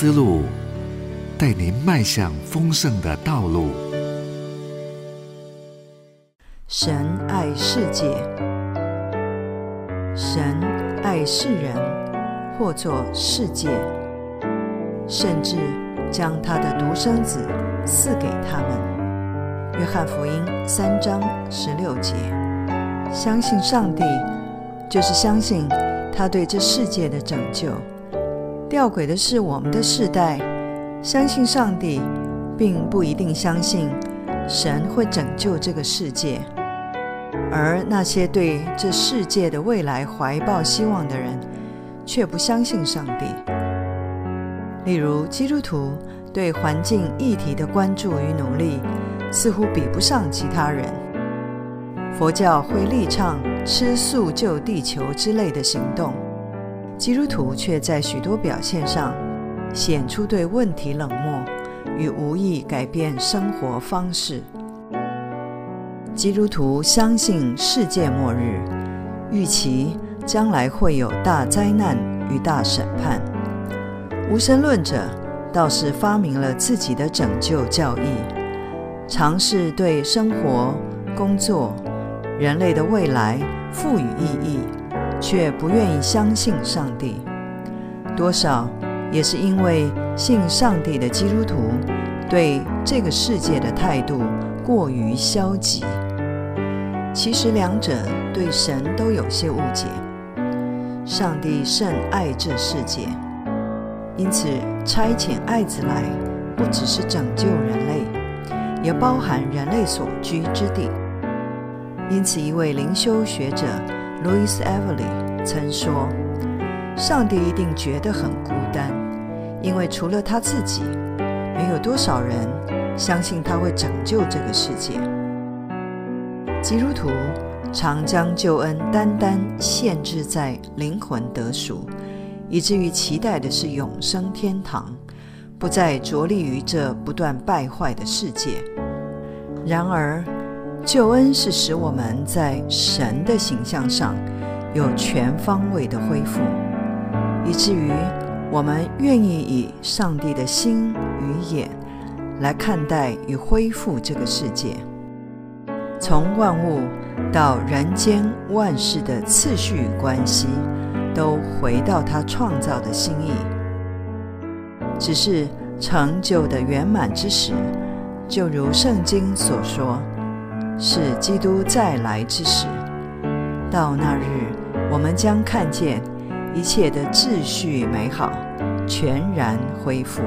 思路，带您迈向丰盛的道路。神爱世界，神爱世人，或作世界，甚至将他的独生子赐给他们。约翰福音三章十六节。相信上帝，就是相信他对这世界的拯救。吊诡的是，我们的世代相信上帝，并不一定相信神会拯救这个世界，而那些对这世界的未来怀抱希望的人，却不相信上帝。例如，基督徒对环境议题的关注与努力，似乎比不上其他人。佛教会力倡吃素救地球之类的行动。基督徒却在许多表现上显出对问题冷漠与无意改变生活方式。基督徒相信世界末日，预期将来会有大灾难与大审判。无神论者倒是发明了自己的拯救教义，尝试对生活、工作、人类的未来赋予意义。却不愿意相信上帝，多少也是因为信上帝的基督徒对这个世界的态度过于消极。其实两者对神都有些误解。上帝甚爱这世界，因此差遣爱子来，不只是拯救人类，也包含人类所居之地。因此，一位灵修学者。Louis Everly 曾说：“上帝一定觉得很孤单，因为除了他自己，没有多少人相信他会拯救这个世界。基督徒常将救恩单单限制在灵魂得赎，以至于期待的是永生天堂，不再着力于这不断败坏的世界。然而，救恩是使我们在神的形象上有全方位的恢复，以至于我们愿意以上帝的心与眼来看待与恢复这个世界。从万物到人间万事的次序与关系，都回到他创造的心意。只是成就的圆满之时，就如圣经所说。是基督再来之时，到那日，我们将看见一切的秩序美好，全然恢复。